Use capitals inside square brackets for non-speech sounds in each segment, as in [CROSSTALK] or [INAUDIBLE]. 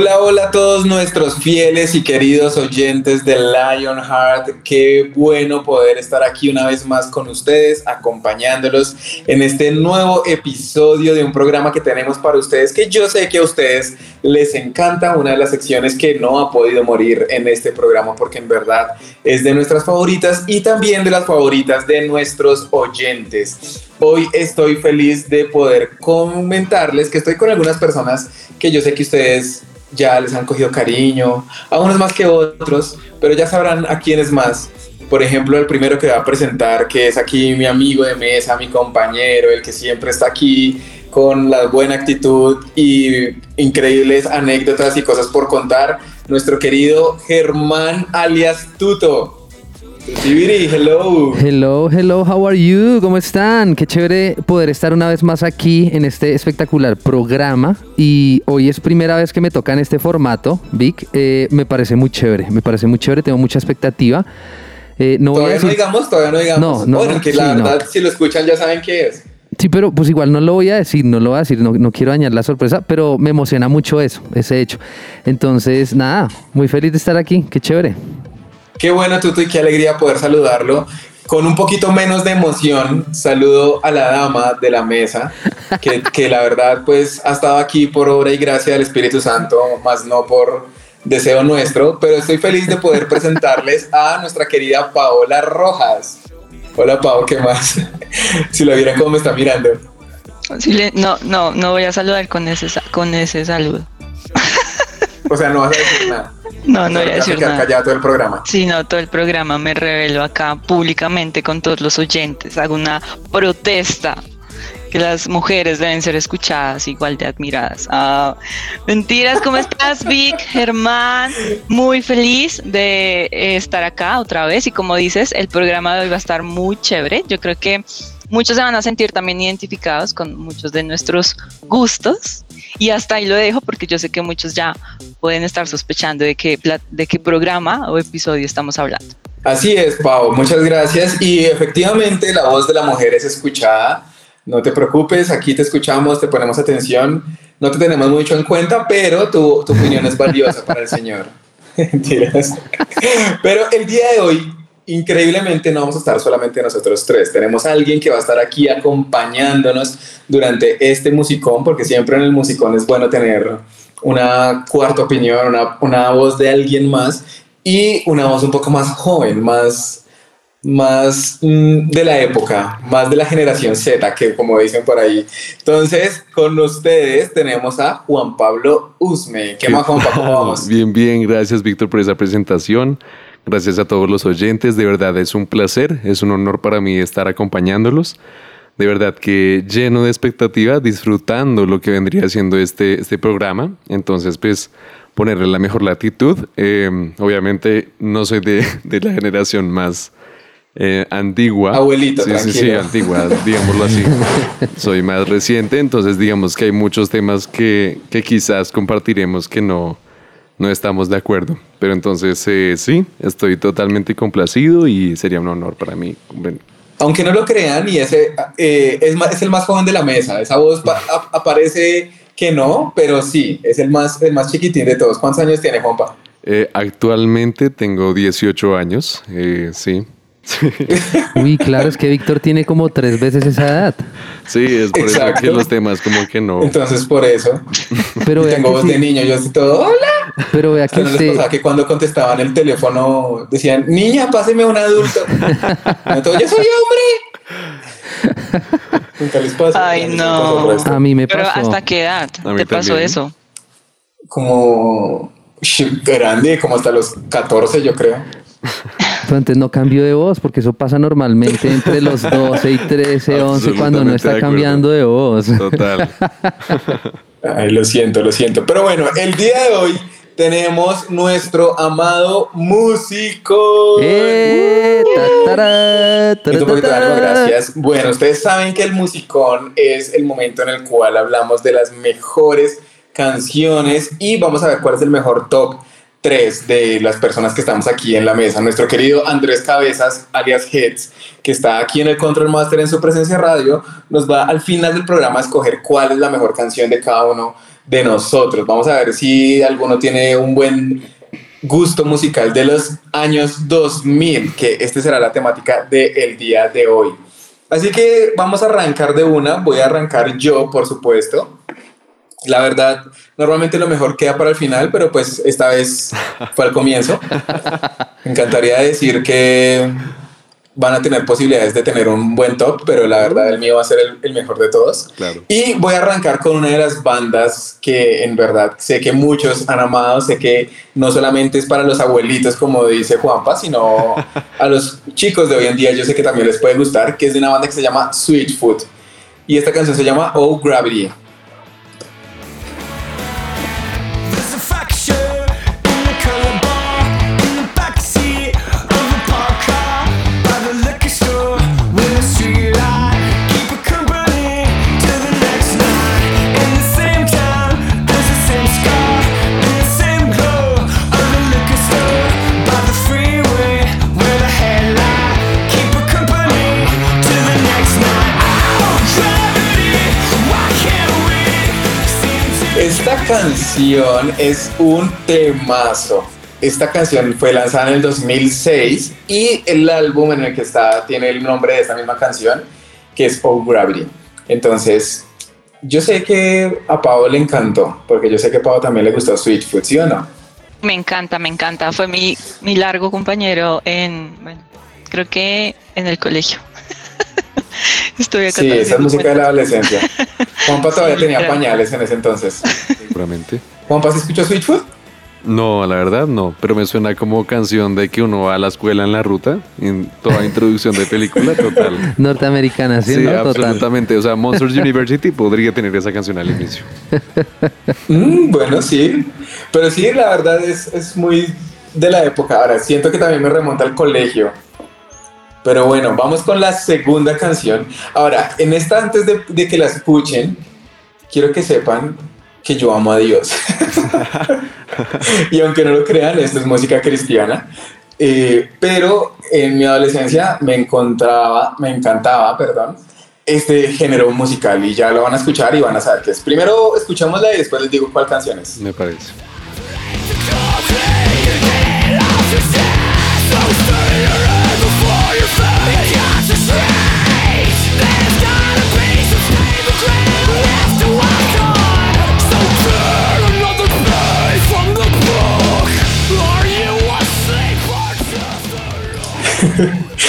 Hola, hola a todos nuestros fieles y queridos oyentes de Lionheart. Qué bueno poder estar aquí una vez más con ustedes, acompañándolos en este nuevo episodio de un programa que tenemos para ustedes, que yo sé que a ustedes les encanta, una de las secciones que no ha podido morir en este programa, porque en verdad es de nuestras favoritas y también de las favoritas de nuestros oyentes. Hoy estoy feliz de poder comentarles que estoy con algunas personas que yo sé que ustedes ya les han cogido cariño, a unos más que otros, pero ya sabrán a quiénes más. Por ejemplo, el primero que va a presentar, que es aquí mi amigo de mesa, mi compañero, el que siempre está aquí con la buena actitud y increíbles anécdotas y cosas por contar, nuestro querido Germán alias Tuto. Tibiri, hello. Hello, hello, how are you? ¿Cómo están? Qué chévere poder estar una vez más aquí en este espectacular programa. Y hoy es primera vez que me toca en este formato, Vic. Eh, me parece muy chévere, me parece muy chévere, tengo mucha expectativa. Eh, no todavía no digamos, todavía no digamos. No, no, bueno, que la verdad, si lo escuchan ya saben qué es. Sí, pero pues igual no lo voy a decir, no lo voy a decir, no, no, quiero dañar la sorpresa, pero me emociona mucho eso, ese hecho. Entonces, nada, muy feliz de estar aquí, qué chévere. Qué bueno, Tuto, y qué alegría poder saludarlo. Con un poquito menos de emoción, saludo a la dama de la mesa, que, la verdad pues ha estado aquí por obra y gracia del Espíritu Santo, más no por deseo nuestro, pero estoy feliz de poder presentarles a nuestra querida Paola Rojas. Hola Pau, ¿qué más? [LAUGHS] si lo vieran cómo me está mirando. no, no, no voy a saludar con ese, con ese saludo. O sea, no vas a decir nada. No, no voy a decir nada. callado todo el programa. Sí, no, todo el programa me revelo acá públicamente con todos los oyentes. Hago una protesta que las mujeres deben ser escuchadas igual de admiradas. Ah, mentiras, ¿cómo estás, Vic? Germán, muy feliz de estar acá otra vez y como dices, el programa de hoy va a estar muy chévere. Yo creo que muchos se van a sentir también identificados con muchos de nuestros gustos y hasta ahí lo dejo porque yo sé que muchos ya pueden estar sospechando de qué, de qué programa o episodio estamos hablando. Así es, Pau, muchas gracias. Y efectivamente la voz de la mujer es escuchada. No te preocupes, aquí te escuchamos, te ponemos atención. No te tenemos mucho en cuenta, pero tu, tu opinión es valiosa para el Señor. [LAUGHS] Mentiras. Pero el día de hoy increíblemente no vamos a estar solamente nosotros tres. Tenemos a alguien que va a estar aquí acompañándonos durante este musicón, porque siempre en el musicón es bueno tener una cuarta opinión, una, una voz de alguien más y una voz un poco más joven, más, más mm, de la época, más de la generación Z, que como dicen por ahí. Entonces, con ustedes tenemos a Juan Pablo Usme. ¿Qué más, Juan Pablo? Vamos. Bien, bien, gracias Víctor por esa presentación. Gracias a todos los oyentes, de verdad es un placer, es un honor para mí estar acompañándolos. De verdad que lleno de expectativa, disfrutando lo que vendría siendo este, este programa. Entonces, pues, ponerle la mejor latitud. Em, obviamente, no soy de, de la generación más eh, antigua. Abuelito, sí, sí, sí, antigua, digámoslo así. [LAUGHS] soy más reciente, entonces digamos que hay muchos temas que, que quizás compartiremos que no, no estamos de acuerdo. Pero entonces eh, sí, estoy totalmente complacido y sería un honor para mí. Aunque no lo crean, y ese eh, es, es, el más joven de la mesa. Esa voz aparece que no, pero sí, es el más, el más chiquitín de todos. ¿Cuántos años tiene Juanpa? Eh, actualmente tengo 18 años, sí. [LAUGHS] Uy, claro, es que Víctor tiene como tres veces esa edad. Sí, es por eso que los temas como que no. Entonces, por eso. Pero tengo voz de niño, yo estoy todo, hola. Pero vea que usted... que cuando contestaban el teléfono decían, niña, páseme a un adulto. [LAUGHS] Entonces, yo soy hombre. [LAUGHS] Nunca les pasa. Ay, no. A mí me pasó. Pero ¿hasta qué edad te pasó eso? Como grande, como hasta los 14, yo creo. Pero antes no cambió de voz, porque eso pasa normalmente entre los 12 y 13, 11, cuando de está cambiando de voz. Total. Ay, lo siento, lo siento. Pero bueno, el día de hoy tenemos nuestro amado músico. ¡Eh! Taratata. gracias. Bueno, ustedes saben que el musicón es el momento en el cual hablamos de las mejores canciones y vamos a ver cuál es el mejor top 3 de las personas que estamos aquí en la mesa. Nuestro querido Andrés Cabezas, alias Heads, que está aquí en el Control Master en su presencia radio, nos va al final del programa a escoger cuál es la mejor canción de cada uno de nosotros. Vamos a ver si alguno tiene un buen gusto musical de los años 2000, que este será la temática del día de hoy. Así que vamos a arrancar de una, voy a arrancar yo, por supuesto. La verdad, normalmente lo mejor queda para el final, pero pues esta vez fue al comienzo. [LAUGHS] Me encantaría decir que van a tener posibilidades de tener un buen top, pero la verdad el mío va a ser el, el mejor de todos. Claro. Y voy a arrancar con una de las bandas que en verdad sé que muchos han amado, sé que no solamente es para los abuelitos como dice Juanpa, sino a los chicos de hoy en día yo sé que también les puede gustar, que es de una banda que se llama Sweetfoot. Y esta canción se llama Oh Gravity. Canción es un temazo. Esta canción fue lanzada en el 2006 y el álbum en el que está tiene el nombre de esta misma canción, que es Oh Gravity. Entonces, yo sé que a Pau le encantó, porque yo sé que a Pau también le gustó Sweetfoot, ¿sí o no? Me encanta, me encanta. Fue mi, mi largo compañero en, creo que en el colegio. [LAUGHS] Estoy acá. Sí, esa es música de la adolescencia. Juanpa todavía Sí, tenía pañales en ese entonces. Seguramente. ¿Juanpa se escuchó Sweetfoot? No, la verdad no, pero me suena como canción de que uno va a la escuela en la ruta, en toda introducción de película, total. [LAUGHS] Norteamericana, ¿sí? Sí, no? Total. absolutamente. O sea, Monsters [LAUGHS] University podría tener esa canción al inicio. Mm, bueno, sí. Pero sí, la verdad es, es muy de la época. Ahora, siento que también me remonta al colegio. Pero bueno, vamos con la segunda canción. Ahora, en esta, antes de, que la escuchen, quiero que sepan que yo amo a Dios. [LAUGHS] y aunque no lo crean, esto es música cristiana. Eh, pero en mi adolescencia me encontraba, me encantaba, perdón, este género musical y ya lo van a escuchar y van a saber qué es. Primero escuchámosla y después les digo cuál canción es. Me parece.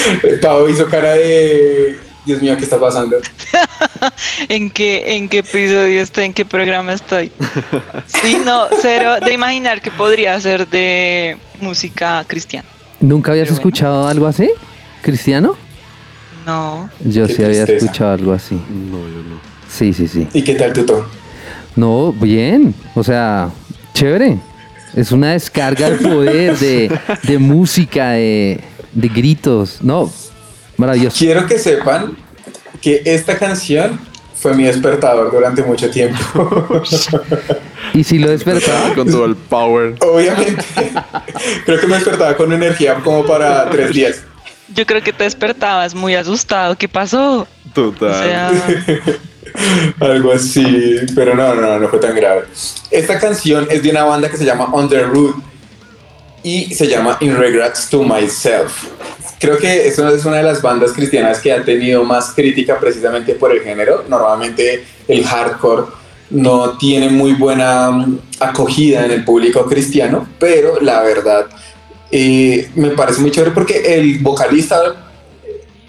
[LAUGHS] Pau hizo cara de Dios mío, ¿qué está pasando? [LAUGHS] ¿En qué, ¿En qué episodio estoy? ¿En qué programa estoy? [LAUGHS] Sí, no, cero de imaginar que podría ser de música cristiana. ¿Nunca habías bueno. escuchado algo así? ¿Cristiano? No, Yo Qué sí había tristeza. escuchado algo así. No, yo no. Sí, sí, sí. ¿Y qué tal Tuto? No, bien. O sea, chévere. Es una descarga de poder, de, de música, de, de gritos. No, maravilloso. Quiero que sepan que esta canción fue mi despertador durante mucho tiempo. [LAUGHS] Y si lo despertaba, Con todo el power. Obviamente. [LAUGHS] Creo que me despertaba con energía como para tres días. Yo creo que te despertabas muy asustado. ¿Qué pasó? Total. O sea, [LAUGHS] Algo así, pero no, no, no fue tan grave. Esta canción es de una banda que se llama Underwood y se llama In Regrets to Myself. Creo que esa es una de las bandas cristianas que ha tenido más crítica precisamente por el género. Normalmente el hardcore no tiene muy buena acogida en el público cristiano, pero la verdad eh, me parece muy chévere porque el vocalista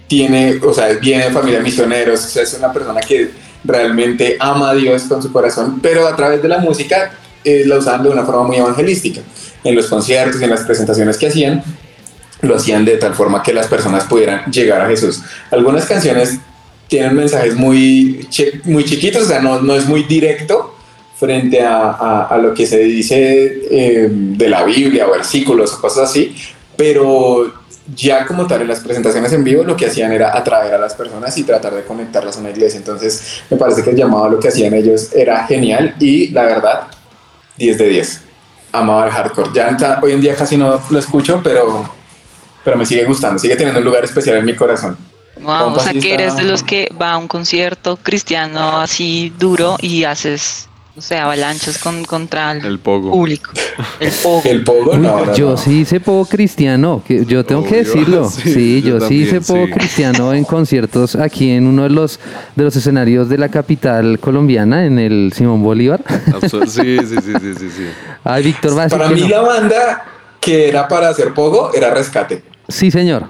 tiene, o sea, viene de familia de misioneros, o sea, es una persona que realmente ama a Dios con su corazón, pero a través de la música eh, la usaban de una forma muy evangelística, en los conciertos y en las presentaciones que hacían. lo hacían de tal forma que las personas pudieran llegar a Jesús. Algunas canciones tienen mensajes muy, muy chiquitos, o sea, no, no es muy directo frente a, a- a lo que se dice eh, de la Biblia o versículos o cosas así, pero ya como tal en las presentaciones en vivo lo que hacían era atraer a las personas y tratar de conectarlas a una iglesia. Entonces me parece que el llamado a lo que hacían ellos era genial y la verdad, 10 de 10. Amaba el hardcore. Ya hoy en día casi no lo escucho, pero, pero me sigue gustando, sigue teniendo un lugar especial en mi corazón. Wow, o sea que eres de los que va a un concierto cristiano así duro y haces, no sé, avalanchas con, contra el, El pogo. público. El [LAUGHS] pogo. El pogo, Uy, no, yo no. sí hice poco cristiano, que yo tengo que decirlo. [LAUGHS] sí, Sí, yo yo, sí hice sí. cristiano en conciertos aquí en uno de los de los escenarios de la capital colombiana, en el Simón Bolívar. [LAUGHS] Sí, sí, sí, sí, sí, sí. Ay, Víctor va a decir Para mí no. la banda que era para hacer pogo era Rescate. Sí, señor.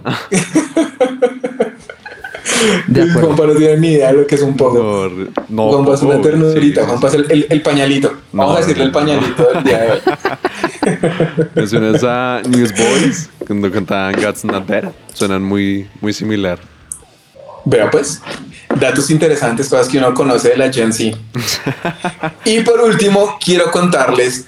De acuerdo. Juanpa no tiene ni idea de lo que es un pogo. No, Juanpa es una ternurita, sí, Juanpa es el, el- el pañalito. Vamos a decirle no, el pañalito del día de hoy. [LAUGHS] Me suena esa Newsboys cuando cantaban God's Not Dead. Suenan muy, muy similar. Vea pues, datos interesantes, cosas que uno conoce de la Gen Z. [LAUGHS] Y por último, quiero contarles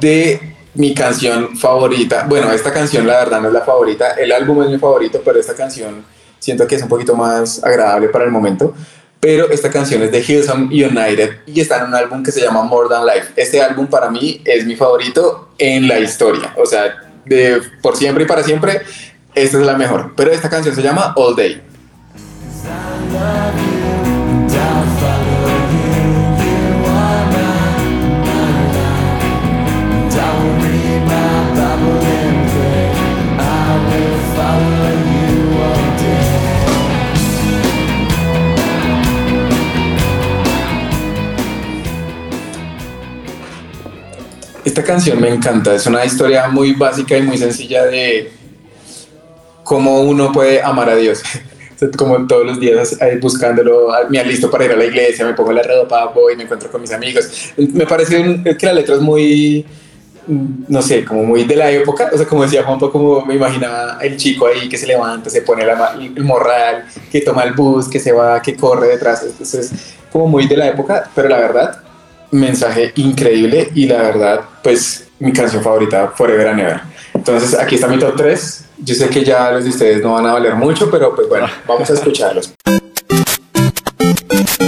de mi canción favorita. Bueno, esta canción la verdad no es la favorita, el álbum es mi favorito, pero esta canción siento que es un poquito más agradable para el momento. Pero esta canción es de Hillsong United y está en un álbum que se llama More Than Life. Este álbum para mí es mi favorito en la historia. O sea, de por siempre y para siempre, esta es la mejor. Pero esta canción se llama All Day. Esta canción me encanta, es una historia muy básica y muy sencilla de cómo uno puede amar a Dios. [LAUGHS] Como todos los días buscándolo, me alisto para ir a la iglesia, me pongo la ropa, voy, me encuentro con mis amigos. Me parece que la letra es muy, no sé, como muy de la época. O sea, como decía Juanpa, como me imaginaba el chico ahí que se levanta, se pone la el morral, que toma el bus, que se va, que corre detrás. Entonces, como muy de la época, pero la verdad, mensaje increíble y la verdad, pues mi canción favorita, Forever and Ever. Entonces, aquí está mi top 3. Yo sé que ya los de ustedes no van a valer mucho, pero pues bueno, vamos a escucharlos.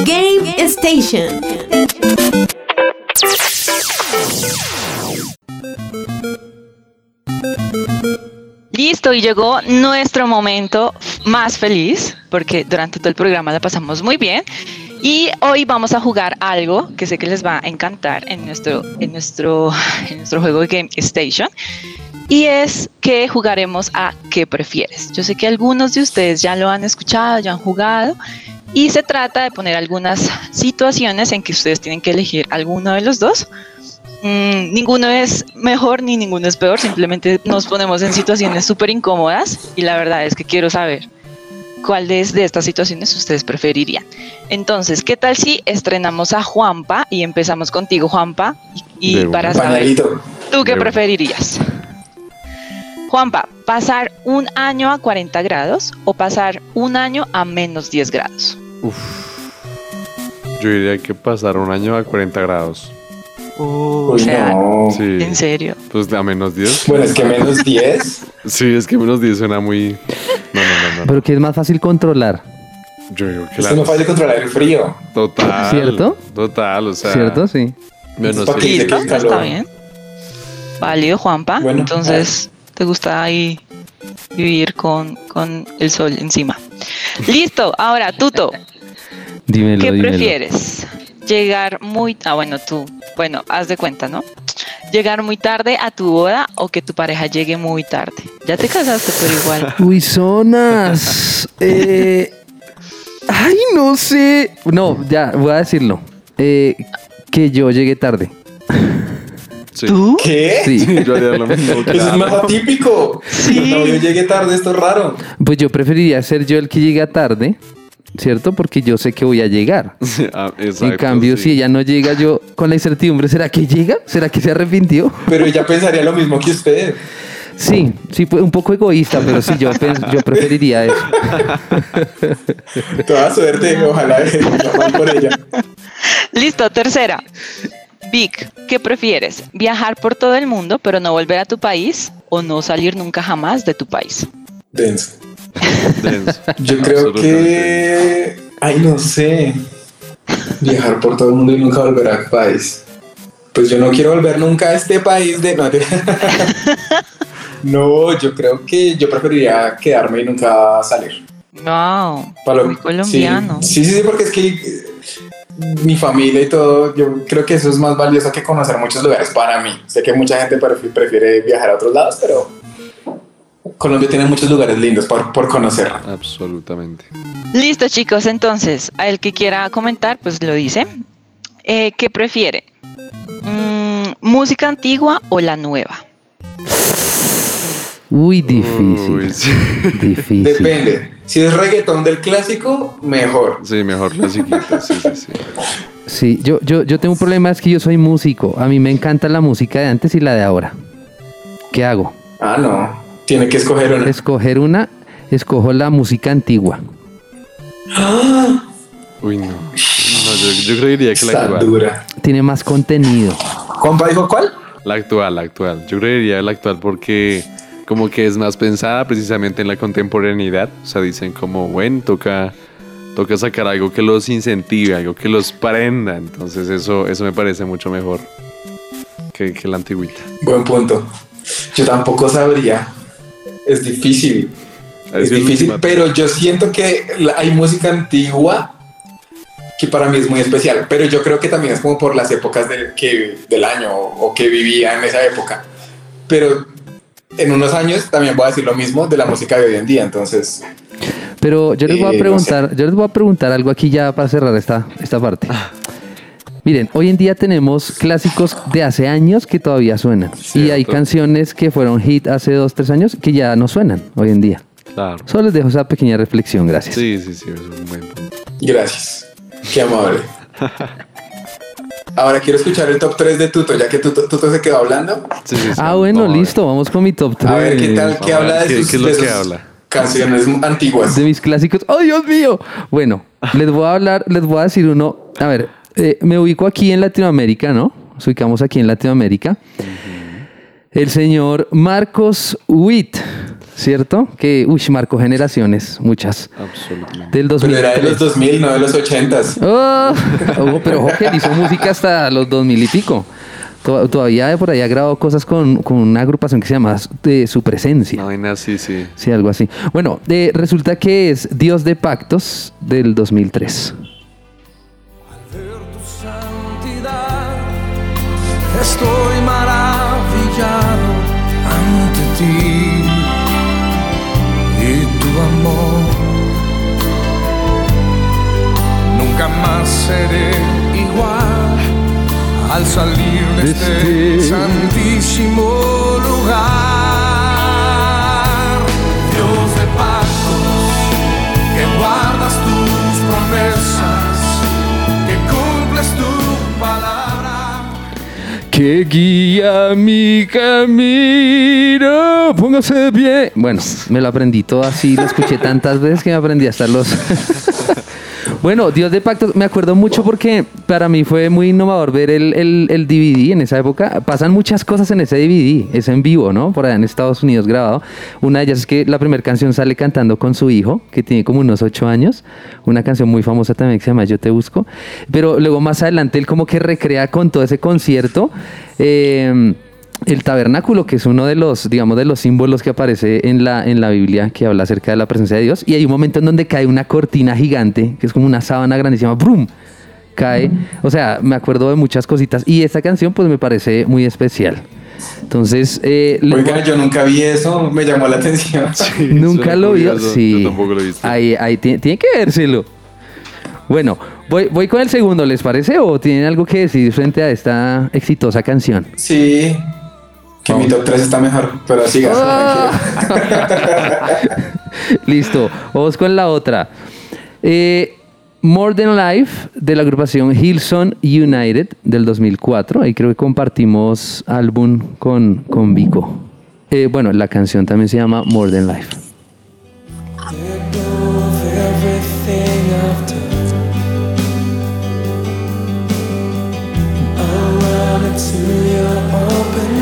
Game Station. Listo, y llegó nuestro momento más feliz, porque durante todo el programa la pasamos muy bien. Y hoy vamos a jugar algo que sé que les va a encantar en nuestro, en nuestro, en nuestro juego de Game Station. Y es que jugaremos a ¿qué prefieres? Yo sé que algunos de ustedes ya lo han escuchado, ya han jugado. Y se trata de poner algunas situaciones en que ustedes tienen que elegir alguno de los dos. Mm, ninguno es mejor ni ninguno es peor, simplemente nos ponemos en situaciones súper incómodas y la verdad es que quiero saber cuál de, de estas situaciones ustedes preferirían. Entonces, ¿qué tal si estrenamos a Juanpa y empezamos contigo, Juanpa? Y, para saber, Pañalito. ¿tú qué De preferirías? Juanpa, ¿pasar un año a 40 grados o pasar un año a menos 10 grados? Yo diría que pasar un año a 40 grados. Uy, o sea, no. Sí. ¿En serio? Pues a menos 10. Bueno, es que menos [LAUGHS] 10. Sí, es que menos 10 suena muy. No. Pero que es más fácil controlar, Yo digo que Es la. no fácil controlar el frío. Total. ¿Cierto? Total, o sea. ¿cierto? Sí. Menos ¿Para qué? sí. Calor. Está bien. Válido, Juanpa. Bueno, Entonces, ¿te gusta ahí vivir con, con el sol encima? Listo. Ahora, Tuto, Dímelo, ¿qué dímelo. prefieres? Llegar muy... Ah, bueno, tú. Bueno, haz de cuenta, ¿no? Llegar muy tarde a tu boda o que tu pareja llegue muy tarde. Ya te casaste, pero igual. [LAUGHS] Uy, zonas. Eh, ay, no sé. No, ya, voy a decirlo. Eh, que yo llegué tarde. Sí. ¿Tú? ¿Qué? Sí. [LAUGHS] Yo haría lo mismo. Eso es más atípico. No, yo llegué tarde, esto es raro. Pues yo preferiría ser yo el que llega tarde, ¿cierto? Porque yo sé que voy a llegar. [LAUGHS] Ah, en cambio, sí. si ella no llega, yo con la incertidumbre, ¿será que llega? ¿Será que se arrepintió? Pero ella pensaría lo mismo que usted. Sí, sí, fue un poco egoísta, pero sí, yo, yo preferiría eso. [LAUGHS] Toda suerte, ojalá por ella. Listo, tercera. Vic, ¿qué prefieres? ¿Viajar por todo el mundo pero no volver a tu país o no salir nunca jamás de tu país? Denso. Denso. [LAUGHS] Yo creo que. Ay, no sé. Viajar por todo el mundo y nunca volver a país. Pues yo no quiero volver nunca a este país de. No, [LAUGHS] No, yo creo que yo preferiría quedarme y nunca salir. Wow, Para muy colombiano. Sí, sí, sí, porque es que eh, mi familia y todo, yo creo que eso es más valioso que conocer muchos lugares para mí. Sé que mucha gente prefi- prefiere viajar a otros lados, pero Colombia tiene muchos lugares lindos por, por conocer. Absolutamente. Listo, chicos, entonces, a el que quiera comentar, pues lo dice. Eh, ¿Qué prefiere? Mm, ¿Música antigua o la nueva? Uy, difícil. Uy, sí. [LAUGHS] Difícil. Depende. Si es reggaetón del clásico, mejor. Sí, mejor. Sí, sí, sí. Sí, yo, yo, yo tengo un problema, es que yo soy músico. A mí me encanta la música de antes y la de ahora. ¿Qué hago? Ah, no. Tiene que escoger una. Escoger una, escojo la música antigua. Uy, no. No, yo, yo creería que la actual. dura. Tiene más contenido. Juanpa dijo cuál? La actual, la actual. Yo creería la actual porque como que es más pensada precisamente en la contemporaneidad. O sea, dicen como, bueno, toca, toca sacar algo que los incentive, algo que los prenda. Entonces eso, eso me parece mucho mejor que, que la antigüita. Buen punto. Yo tampoco sabría. Es difícil. Es difícil, pero yo siento que la- hay música antigua que para mí es muy especial, pero yo creo que también es como por las épocas del, que, del año o, o que vivía en esa época. Pero en unos años también voy a decir lo mismo de la música de hoy en día, entonces Pero yo les voy Eh, a no preguntar, yo les voy a preguntar algo aquí ya para cerrar esta, esta parte. Miren, hoy en día tenemos clásicos de hace años que todavía suenan. Y hay canciones que fueron hit hace dos, tres años que ya no suenan hoy en día. Claro. Solo les dejo esa pequeña reflexión, gracias. Sí, sí, sí, es un buen punto. gracias. Qué amable. Ahora quiero escuchar el top 3 de Tuto, ya que Tuto, Tuto se quedó hablando. Sí, sí, sí. Ah, bueno, listo, vamos con mi top 3. A ver qué tal, qué habla de qué- sus, qué es lo de que sus habla. canciones antiguas. De mis clásicos. ¡Oh, Dios mío! Bueno, les voy a hablar, les voy a decir uno. A ver, eh, me ubico aquí en Latinoamérica, ¿no? Nos ubicamos aquí en Latinoamérica. El señor Marcos Witt, ¿cierto? Que, uy, marcó generaciones, muchas. Absolutamente. Del Pero era de 2003. los 2000, no de los 80s. Oh, [LAUGHS] oh, pero ojo que hizo música hasta los 2000 y pico. To- Todavía por ahí ha grabado cosas con, con una agrupación que se llama de Su Presencia. No, así, sí. Sí, algo así. Bueno, eh, resulta que es Dios de Pactos del 2003. Estoy maravillado ante ti y tu amor. Nunca más seré igual al salir de este santísimo lugar. Que guía mi camino. Póngase pie. Bueno, me lo aprendí todo así, lo escuché tantas veces que me aprendí hasta los. [LAUGHS] bueno, Dios de Pactos, me acuerdo mucho porque para mí fue muy innovador ver el, el, el DVD en esa época. Pasan muchas cosas en ese DVD, es en vivo, ¿no? Por allá en Estados Unidos grabado. Una de ellas es que la primera canción sale cantando con su hijo, que tiene como unos ocho años. Una canción muy famosa también que se llama Yo te busco. Pero luego más adelante él como que recrea con todo ese concierto. eh, el tabernáculo, que es uno de los, digamos, de los símbolos que aparece en la, en la Biblia, que habla acerca de la presencia de Dios. Y hay un momento en donde cae una cortina gigante, que es como una sábana grandísima, ¡brum! Cae. O sea, me acuerdo de muchas cositas. Y esta canción, pues, me parece muy especial. Entonces, eh, le- Oiga, yo nunca vi eso, me llamó la atención. [LAUGHS] ¿Nunca lo curioso. Sí. Yo tampoco lo he visto. Ahí, ahí tiene, tiene que vérselo. Bueno, voy, voy con el segundo, ¿les parece? ¿O tienen algo que decir frente a esta exitosa canción? Sí, que mi top 3 está mejor, pero sigas. Ah. [LAUGHS] Listo, vamos con la otra. Eh, More Than Life de la agrupación Hillsong United del 2004. Ahí creo que compartimos álbum con, con Vico. Eh, bueno, la canción también se llama More Than Life. your open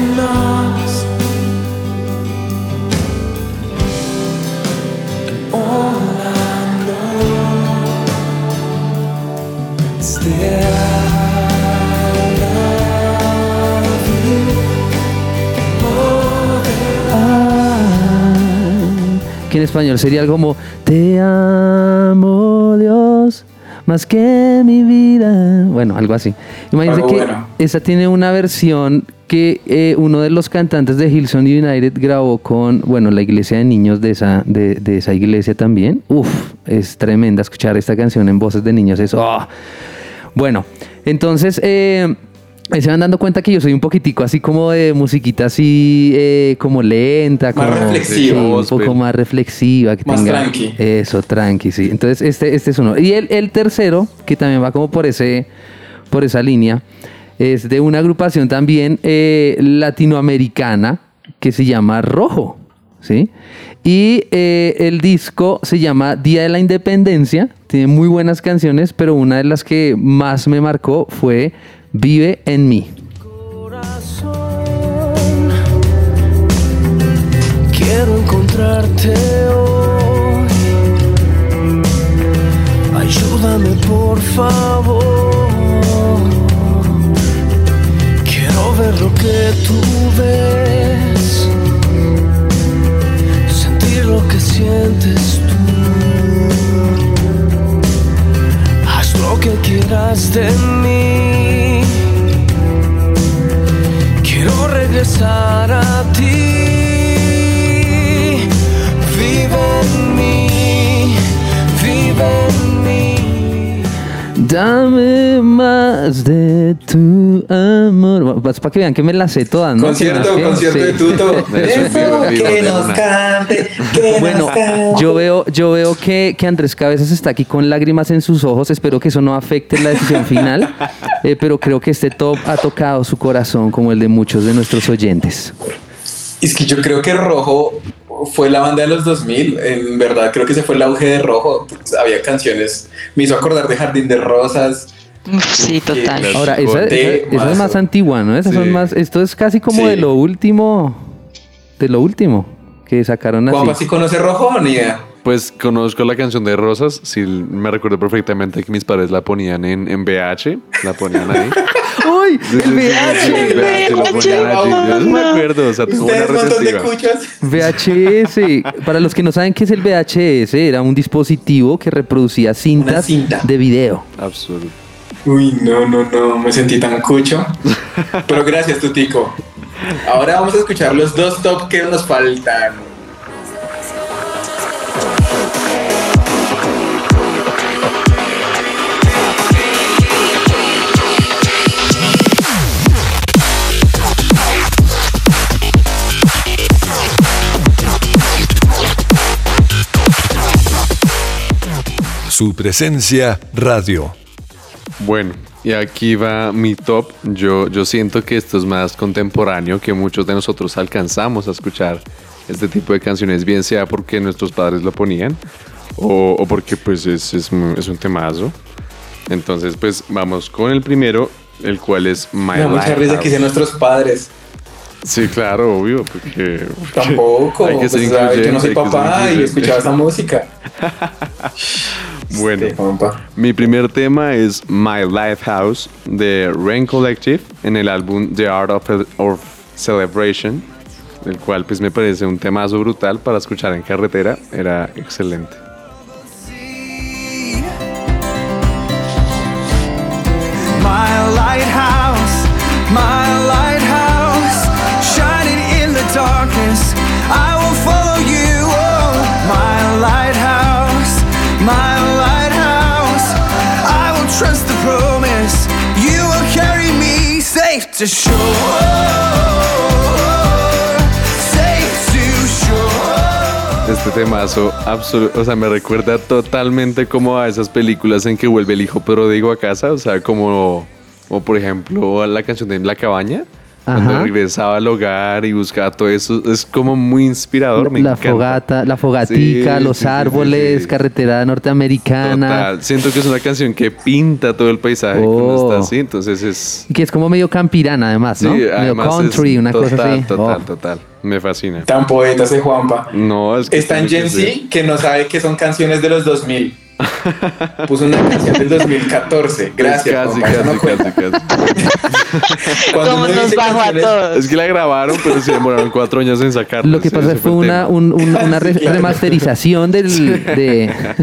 Que en español sería algo como Te amo Dios más que mi vida. Bueno, algo así. Imagínense Algo que bueno. esa tiene una versión que eh, uno de los cantantes de Hillsong United grabó con, bueno, la iglesia de niños de esa, de, de esa iglesia también. Uf, es tremenda escuchar esta canción en voces de niños. Eso. ah. Bueno, entonces eh, ahí se van dando cuenta que yo soy un poquitico así como de musiquita así eh, como lenta, Más como reflexiva. sí, un poco más reflexiva, que Más tenga tranqui. eso, tranqui, sí. Entonces este, este es uno. Y el, el tercero, que también va como por ese, por esa línea, es de una agrupación también eh, latinoamericana que se llama Rojo, ¿sí? Y eh, el disco se llama Día de la Independencia, tiene muy buenas canciones, pero una de las que más me marcó fue Vive en mí. corazón. Quiero encontrarte hoy. Ayúdame por favor. Quiero ver lo que tú ves. Sentir lo que sientes tú. Haz lo que quieras de mí. Quiero regresar a ti. Vive en mí, Dame más de tu amor. Pues para que vean que me la sé todas, ¿no? Concierto, concierto de tuto. [LAUGHS] Eso, vivo que nos cante, que Bueno, nos cante. yo veo, yo veo que, que Andrés Cabezas está aquí con lágrimas en sus ojos. Espero que eso no afecte la decisión [LAUGHS] final. Eh, pero creo que este top ha tocado su corazón como el de muchos de nuestros oyentes. Es que yo creo que Rojo fue la banda de los 2000. En verdad, creo que ese fue el auge de Rojo. Había canciones, me hizo acordar de Jardín de Rosas. Sí, total. Ahora, esa, esa- esa es más antigua, ¿no? Esas son Sí. más, esto es casi como Sí. de lo último, de lo último que sacaron así. ¿sí conoce Rojo o ni idea? Pues conozco la canción de Rosas, sí me recuerdo perfectamente que mis padres la ponían en, en VH, la ponían ahí. [LAUGHS] ¡Uy! ¡El VH! sí, el VH lo ponían allí. Yo no me acuerdo, o sea, tengo una Ustedes, montón de retentiva. cuchas. VHS. Para los que no saben qué es el VHS, era un dispositivo que reproducía cintas cinta. de video. Absoluto. Uy, no, no, no, me sentí tan cucho. [LAUGHS] Pero gracias, Tutico. Ahora vamos a escuchar los dos top que nos faltan. Su presencia radio. Bueno, y aquí va mi top. Yo, yo siento que esto es más contemporáneo, que muchos de nosotros alcanzamos a escuchar este tipo de canciones, bien sea porque nuestros padres lo ponían o, o porque pues es, es, un- es un temazo. Entonces pues vamos con el primero, el cual es My Me da mucha risa que sean nuestros padres. Sí, claro, obvio, porque... porque Tampoco. hay que ser pues, sabe, yo no soy papá y escuchaba esa música. [LAUGHS] Bueno, Juanpa. mi primer tema es My Lifehouse de Rain Collective en el álbum The Art of, of Celebration, el cual pues me parece un temazo brutal para escuchar en carretera, era excelente. My lighthouse, my safe to shore. Este temazo, absolu- o sea, me recuerda totalmente como a esas películas en que vuelve el hijo pródigo a casa, o sea, como, como por ejemplo la canción de La Cabaña, Cuando Ajá. regresaba al hogar y buscaba todo eso, es como muy inspirador. Me la encanta. fogata, la fogatica, Sí, los sí, sí, sí, árboles, sí. carretera norteamericana. Total. Siento que es una canción que pinta todo el paisaje cuando Oh. está así, entonces es... Y que es como medio campirana además, ¿no? Sí, medio además country, una total, cosa así. Total, Oh. total. Me fascina. Tan poeta ese Juanpa. No, es que Es tan Gen. Z que no sabe que son canciones de los 2000. Puso una canción del 2014. Gracias, Casi, casi, no casi, casi. [LAUGHS] Cuando ¿Cómo uno nos bajó a todos? Es que la grabaron, pero se demoraron cuatro años en sacarla. Lo que pasa fue fue una, un- un- [LAUGHS] una re- Sí, claro. remasterización del, de... [LAUGHS]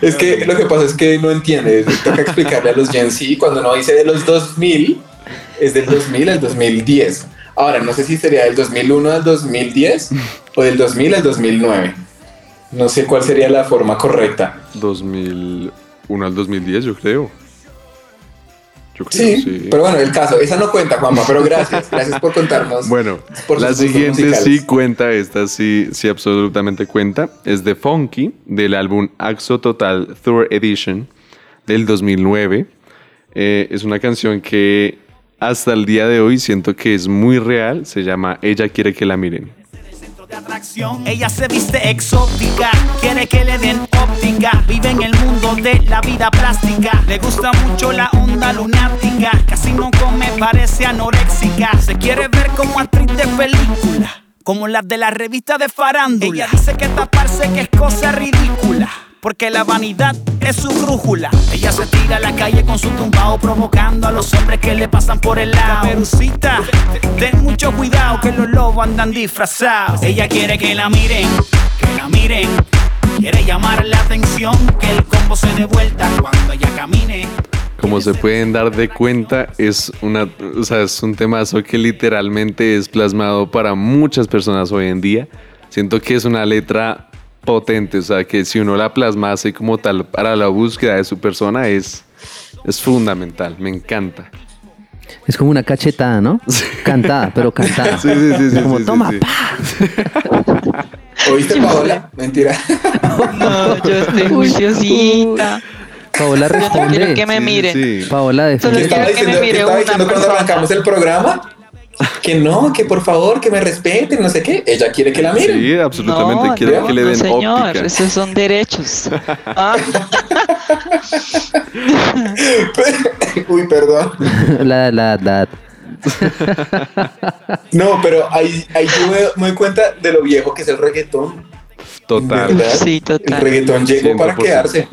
Es que lo que pasa es que no entiende. Toca explicarle a los Gen Z cuando uno dice de los 2000, es del 2000 al 2010. Ahora, no sé si sería del 2001 al 2010 o del 2000 al 2009. No sé cuál sería la forma correcta. 2001 al 2010, yo creo. Yo creo, Sí, sí. pero bueno, el caso, esa no cuenta, Juanpa, pero gracias, [LAUGHS] gracias por contarnos. Bueno, por la siguiente musicales. sí cuenta, esta sí, sí absolutamente cuenta. Es de Funky, del álbum Axo Total Tour Edition del 2009. Eh, es una canción que hasta el día de hoy siento que es muy real. Se llama Ella quiere que la miren. Ella se viste exótica, quiere que le den óptica. Vive en el mundo de la vida plástica. Le gusta mucho la onda lunática. Casi no come, parece anoréxica. Se quiere ver como actriz de película. Como las de la revista de farándula. Ella dice que taparse que es cosa ridícula. Porque la vanidad es su brújula. Ella se tira a la calle con su tumbao, provocando a los hombres que le pasan por el lado. Caperucita, ten mucho cuidado que los lobos andan disfrazados. Ella quiere que la miren, que la miren. Quiere llamar la atención, que el combo se dé vuelta cuando ella camine. Como se pueden dar de cuenta, es, una, o sea, es un temazo que literalmente es plasmado para muchas personas hoy en día. Siento que es una letra potente, o sea, que si uno la plasmase como tal para la búsqueda de su persona es, es fundamental, me encanta. Es como una cachetada, ¿no? Cantada, pero cantada. Sí, sí, sí, sí, Como sí, toma, sí. pa. ¿Oíste, Paola? Mentira. [LAUGHS] No, yo estoy juiciosita. Paola Yo no quiero responde. que me miren. sí, sí. Paola Solo ¿Qué defiende. estaba quiero que me mire una diciendo cuando persona. arrancamos el programa? Que no, que por favor, que me respeten, no sé qué. Ella quiere que la miren. Sí, absolutamente. No, Quiere no, que le no, den señor, óptica. esos son derechos. [LAUGHS] Ah, [LAUGHS] Uy, perdón. La, la, la. No, pero ahí, ahí yo me, me doy cuenta de lo viejo que es el reggaetón. Total. ¿Verdad? Sí, total. El reggaetón llegó para 100%. quedarse.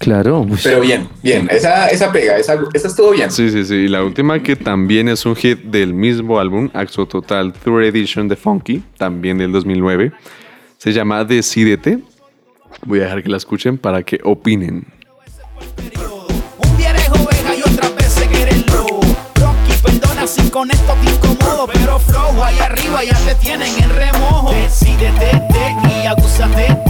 Claro. Pero bien, bien. Esa, esa pega, esa, esa estuvo bien. Sí, sí, sí. Y la última que también es un hit del mismo álbum, Axo Total Tour Edition de Funky, también del 2009. Se llama Decídete. Voy a dejar que la escuchen para que opinen. Un día eres oveja y otra vez seguiré el lobo. Rocky, perdona si con esto te incomodo, pero flojo ahí arriba ya te tienen en remojo. Decídete te, y abúsate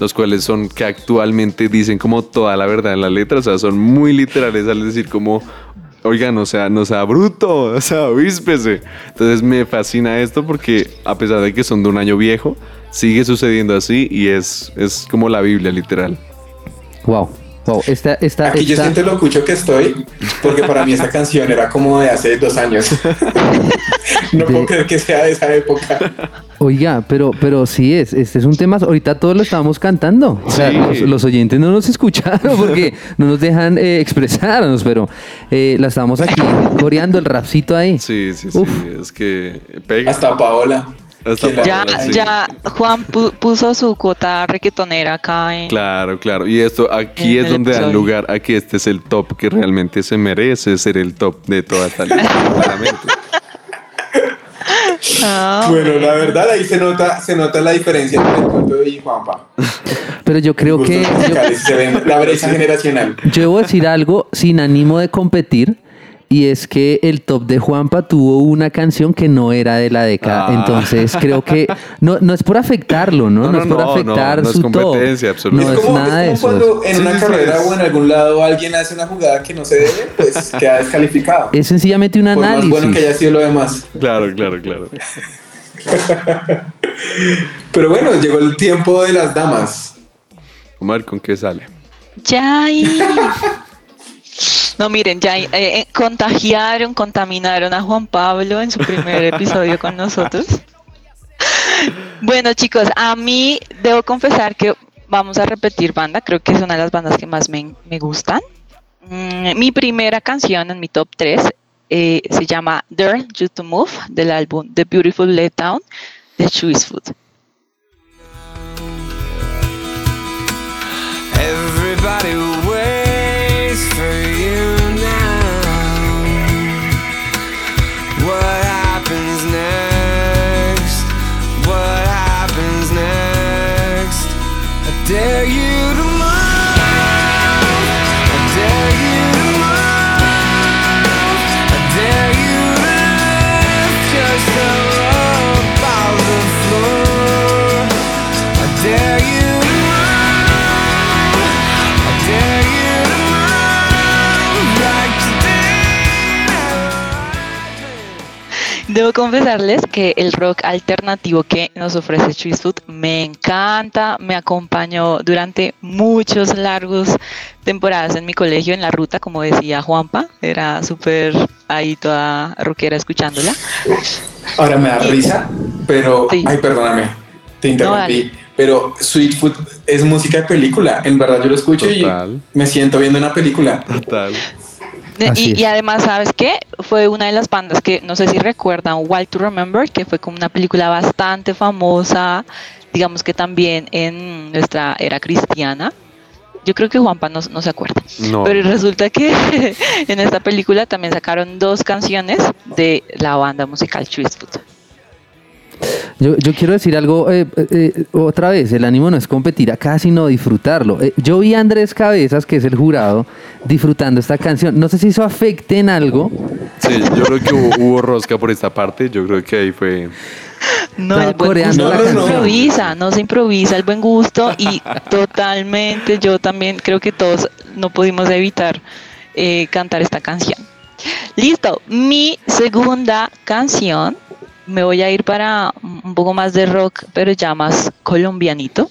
los cuales son que actualmente dicen como toda la verdad en la letra, o sea, son muy literales al decir como, oigan, o sea, no sea bruto, o sea, víspese. Entonces me fascina esto porque a pesar de que son de un año viejo, sigue sucediendo así y es, es como la Biblia literal. Wow. Wow. Esta, esta, Aquí yo esta- siento lo cucho que estoy, porque para mí esta canción era como de hace dos años. [LAUGHS] [LAUGHS] No puedo creer que sea de esa época. Oiga, pero, pero sí es, este es un tema, ahorita todos lo estábamos cantando. O sea, Sí. los, los oyentes no nos escucharon porque [LAUGHS] no nos dejan eh, expresarnos, pero eh, la estamos aquí coreando el rapcito ahí. Sí, sí, sí, Uf. es que pega. Hasta Paola. Ya, sí. ya Juan pu- puso su cuota reggaetonera acá en... Claro, claro. Y esto aquí es donde dan episodio. lugar a que este es el top que realmente se merece ser el top de toda esta lista, [LAUGHS] claramente. Ah, Bueno, la verdad ahí se nota, se nota la diferencia entre Toto y Juanpa. Pero yo creo que yo, musicales, se ven la brecha generacional. yo debo decir algo sin ánimo de competir. Y es que el top de Juanpa tuvo una canción que no era de la década. Ah. Entonces creo que no, no es por afectarlo, ¿no? No, No, es no, por no, afectar no es su top. competencia, No es, es como, nada es de como eso. cuando en Sí, una sí, sí, carrera es- o en algún lado alguien hace una jugada que no se debe, pues [LAUGHS] queda descalificado. Es sencillamente un por más análisis. bueno que haya sido lo demás. Claro, claro, claro. [LAUGHS] Pero bueno, llegó el tiempo de las damas. Omar, ¿con qué sale? Yay. No, miren, ya eh, eh, contagiaron, contaminaron a Juan Pablo en su primer episodio con nosotros. Bueno, chicos, a mí debo confesar que vamos a repetir banda, creo que es una de las bandas que más me, me gustan. Mm, mi primera canción en mi top 3 se llama Dare You to Move del álbum The Beautiful Letdown de Choice Food. Everybody Debo confesarles que el rock alternativo que nos ofrece Food me encanta, me acompañó durante muchos largos temporadas en mi colegio en la ruta, como decía Juanpa, era súper ahí toda rockera escuchándola. Ahora me da risa, pero. Sí. Ay, perdóname, te interrumpí. pero Sweet Food es música de película. En verdad, yo lo escucho Total. y me siento viendo una película. Total. Y, además, ¿sabes qué? Fue una de las bandas que, no sé si recuerdan, Wild to Remember, que fue como una película bastante famosa, digamos que también en nuestra era cristiana. Yo creo que Juanpa no, no se acuerda. No. Pero resulta que [LAUGHS] en esta película también sacaron dos canciones de la banda musical Food. Yo, yo quiero decir algo eh, eh, otra vez, el ánimo no es competir acá, sino disfrutarlo. Eh, yo vi a Andrés Cabezas, que es el jurado, disfrutando esta canción. No sé si eso afecte en algo. Sí, yo creo que hubo, hubo rosca por esta parte. Yo creo que ahí fue. No, el buen gusto no se improvisa, no se improvisa el buen gusto y totalmente yo también creo que todos no pudimos evitar eh, cantar esta canción. Listo, mi segunda canción, me voy a ir para un poco más de rock, pero ya más colombianito.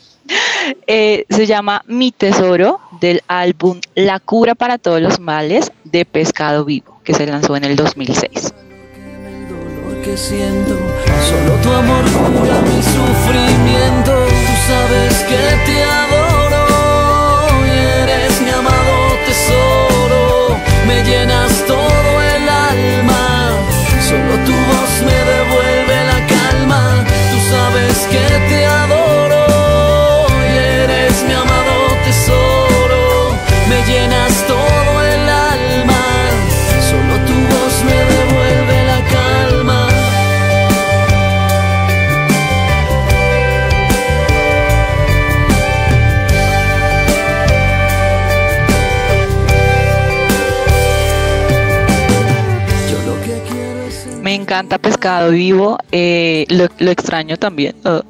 Eh, se llama Mi Tesoro del álbum La cura para todos los males de Pescado Vivo, que se lanzó en el 2006. dolor que siento, solo tu amor cura mi sufrimiento. Tú sabes que te adoro y eres mi amado tesoro. Me llenas todo el alma, solo tu voz me devuelve que te Me encanta Pescado Vivo, eh, lo, lo extraño también. Oh,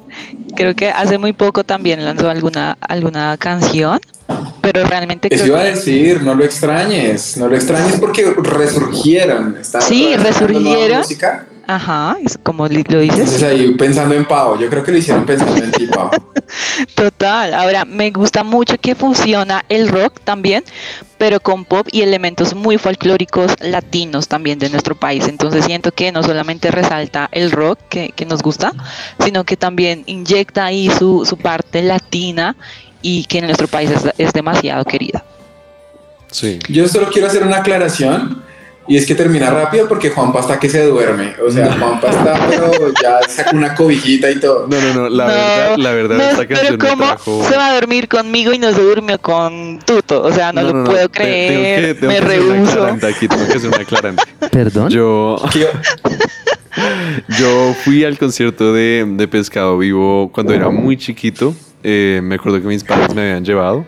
creo que hace muy poco también lanzó alguna, alguna canción, pero realmente creo iba a decir, no lo extrañes, no lo extrañes porque resurgieron. Sí, resurgieron. música. Ajá, es como lo Entonces dices. ahí pensando en Pau, yo creo que lo hicieron pensando en ti, Pau. [LAUGHS] Total. Ahora, me gusta mucho que funciona el rock también, pero con pop y elementos muy folclóricos latinos también de nuestro país. Entonces siento que no solamente resalta el rock que, que nos gusta, sino que también inyecta ahí su, su parte latina y que en nuestro país es, es demasiado querida. Sí. Yo solo quiero hacer una aclaración y es que termina rápido porque Juanpa está que se duerme. O sea, Juanpa está, pero ya saca una cobijita y todo. No, no, no. La No, verdad, la verdad, no, esta canción pero me ¿cómo trajo. se va a dormir conmigo y no se durmió con Tuto? O sea, no, lo puedo te- tengo creer, que- tengo me que rehuso. aclarante aquí, tengo que hacer una aclarante. [LAUGHS] Perdón. Yo, [LAUGHS] yo fui al concierto de, de Pescado Vivo cuando era muy chiquito. eh, me acuerdo que mis padres me habían llevado.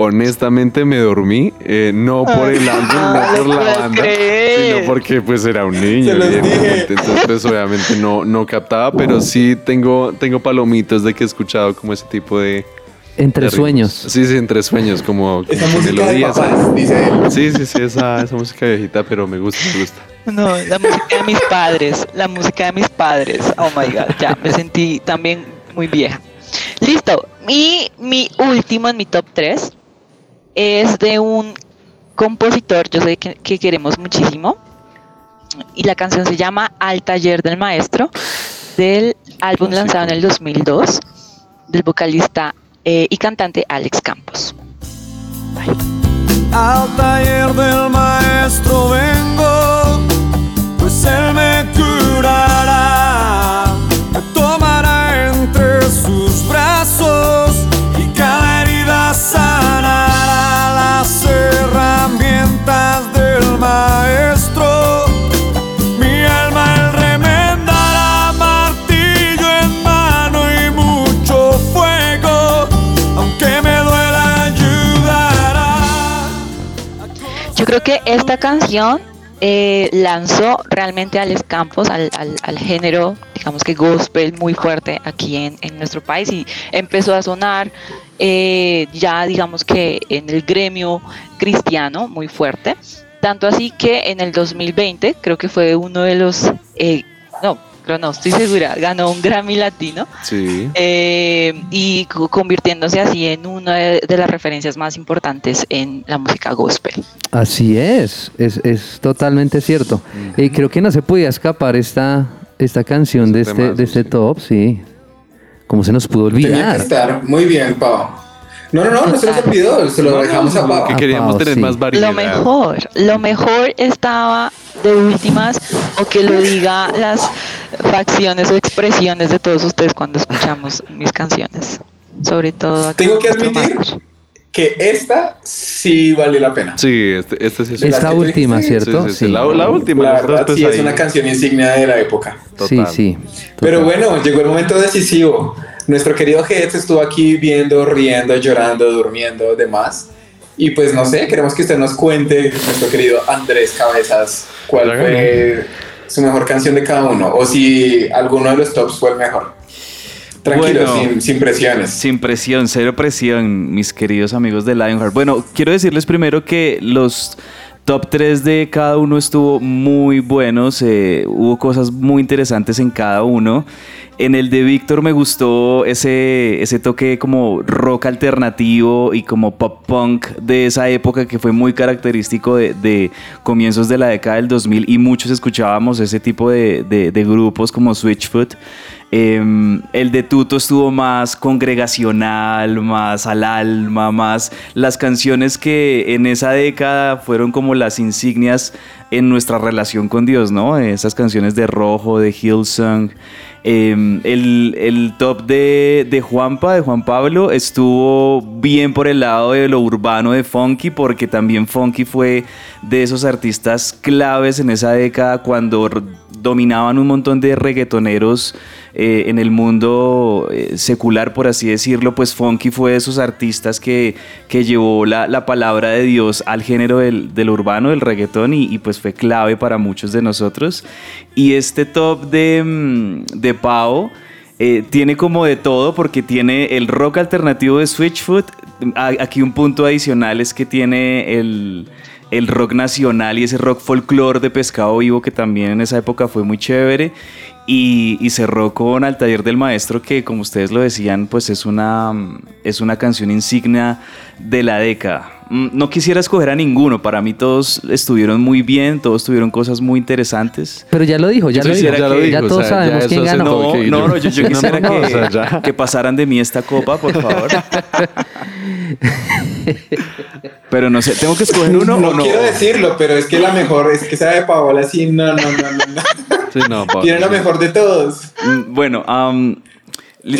Honestamente me dormí, eh, no por el álbum, no por la banda, sino porque pues era un niño, evidentemente. Entonces pues obviamente no, no captaba, pero sí tengo, tengo palomitas de que he escuchado como ese tipo de... Entre de sueños. Sí, sí, entre sueños, como, como Esa de papás, dice él. Sí, sí, sí, esa, esa música viejita, pero me gusta, me gusta. No, la música de mis padres, la música de mis padres. Oh my god, ya me sentí también muy vieja. Listo. Y mi último en mi top 3 es de un compositor, yo sé que, que queremos muchísimo. Y la canción se llama Al taller del maestro, del álbum lanzado en el 2002, del vocalista eh, y cantante Alex Campos. Al taller del maestro vengo, pues él me curará, creo que esta canción eh, lanzó realmente a Alex Campos al género, digamos que gospel muy fuerte aquí en, en nuestro país y empezó a sonar eh, ya digamos que en el gremio cristiano muy fuerte. Tanto así que en el 2020 creo que fue uno de los, eh, no, creo no, estoy segura, ganó un Grammy Latino Sí. eh, y co- convirtiéndose así en una de, de las referencias más importantes en la música gospel. Así es, es, es totalmente cierto. Y creo que no se podía escapar esta, esta canción de este, temazo, de este sí. top, sí. ¿Cómo se nos pudo Tenía que olvidar? estar muy bien, Pau. No, no, no, no se nos olvidó, se lo dejamos a Pau. Que queríamos Pau, tener sí. más variedad. Lo mejor, lo mejor estaba de últimas o que lo diga las facciones o expresiones de todos ustedes cuando escuchamos mis canciones. Sobre todo aquí Tengo que admitir Marcos. que esta sí vale la pena. Sí, este, este sí es Esta última, ¿cierto? Sí, sí, sí, La, la última. La verdad pues, sí es una canción insignia de la época. Sí, Total. sí. Pero total. bueno, llegó el momento decisivo. Nuestro querido Heads estuvo aquí viendo, riendo, llorando, durmiendo, demás. Y pues no sé, queremos que usted nos cuente, nuestro querido Andrés Cabezas, cuál fue su mejor canción de cada uno, o si alguno de los tops fue el mejor. Tranquilo, Bueno. sin, sin presiones. Sin presión, cero presión, mis queridos amigos de Lionheart. Bueno, quiero decirles primero que los top 3 de cada uno estuvo muy buenos, hubo cosas muy interesantes en cada uno. En el de Víctor me gustó ese, ese toque como rock alternativo y como pop punk de esa época que fue muy característico de, comienzos de la década del 2000 y muchos escuchábamos ese tipo de grupos como Switchfoot. Em, el de Tuto estuvo más congregacional, más al alma, más las canciones que en esa década fueron como las insignias en nuestra relación con Dios, ¿no? Esas canciones de Rojo, de Hillsong. Em, el, el top de, de Juanpa, de Juan Pablo, estuvo bien por el lado de lo urbano de Funky, porque también Funky fue de esos artistas claves en esa década cuando dominaban un montón de reggaetoneros eh, en el mundo eh, secular, por así decirlo, pues Funky fue de esos artistas que, que llevó la, la palabra de Dios al género del, del urbano, del reggaetón, y, y, pues fue clave para muchos de nosotros. Y este top de, mm, de Pau eh, tiene como de todo, porque tiene el rock alternativo de Switchfoot. Aquí un punto adicional es que tiene el el rock nacional y ese rock folclore de Pescado Vivo que también en esa época fue muy chévere y, y cerró con Al Taller del Maestro que como ustedes lo decían pues es una, es una canción insignia de la década. Mm, No quisiera escoger a ninguno, para mí todos estuvieron muy bien, todos tuvieron cosas muy interesantes. Pero ya lo dijo, ya Yo lo dijo. Ya lo que- dijo, Ya o todos sea, ya sabemos eso quién ganó. No, que no, yo- no, yo, yo [LAUGHS] quisiera no, no, que, o sea, ya. que pasaran de mí esta copa, por favor. [LAUGHS] Pero no sé, ¿tengo que escoger uno no o no? quiero decirlo, pero es que la mejor, es que esa de Paola sí, no, no, no, no, no. Sí, no, Tiene la sí. mejor de todos. Mm, Bueno, am,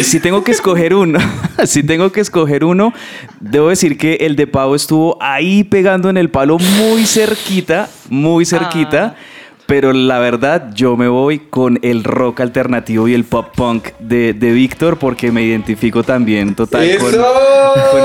si tengo que escoger uno, [LAUGHS] si tengo que escoger uno, debo decir que el de Pau estuvo ahí pegando en el palo muy cerquita, muy cerquita. Pero la verdad, yo me voy con el rock alternativo y el pop punk de, de Víctor porque me identifico también total con,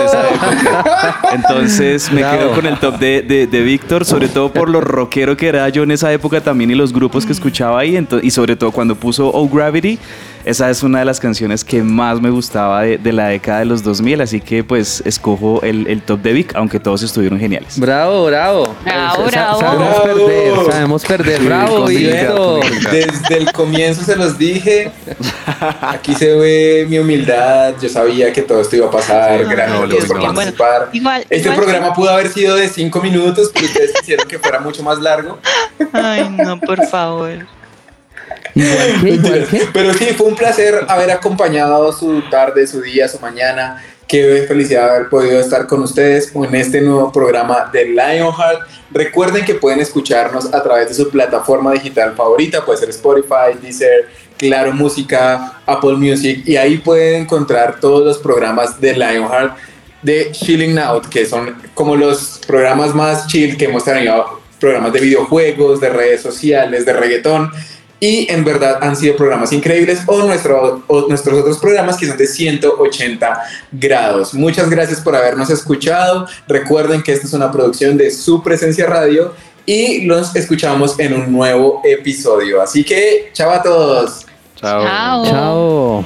esa época. Entonces me Bravo. quedo con el top de, de, de Víctor, sobre todo por lo rockero que era yo en esa época también y los grupos que escuchaba ahí. y sobre todo cuando puso Oh Gravity, esa es una de las canciones que más me gustaba de, de la década de los 2000. Así que pues escojo el, el top de Vic, aunque todos estuvieron geniales. Bravo, bravo. Bravo, Sa- bravo. Sabemos Bravo. perder, sabemos perder. bravo, complicado, Víctor. complicado. Desde el comienzo se los dije. Aquí se ve mi humildad. Yo sabía que todo esto iba a pasar. Gracias no, lo por ignoramos. participar. Igual- este igual- programa pudo haber sido de cinco minutos, pero ustedes quisieron que fuera mucho más largo. Ay, no, por favor. Igual que, igual que. Pero sí, fue un placer haber acompañado su tarde, su día, su mañana. Qué felicidad haber podido estar con ustedes en este nuevo programa de Lionheart. Recuerden que pueden escucharnos a través de su plataforma digital favorita, puede ser Spotify, Deezer, Claro Música, Apple Music, y ahí pueden encontrar todos los programas de Lionheart de Chilling Out, que son como los programas más chill que hemos tenido, programas de videojuegos, de redes sociales, de reggaetón y en verdad han sido programas increíbles o, nuestro, o nuestros otros programas que son de 180 grados. Muchas gracias por habernos escuchado. Recuerden que esta es una producción de su presencia radio y los escuchamos en un nuevo episodio. Así que, chao a todos. Chao. Chao.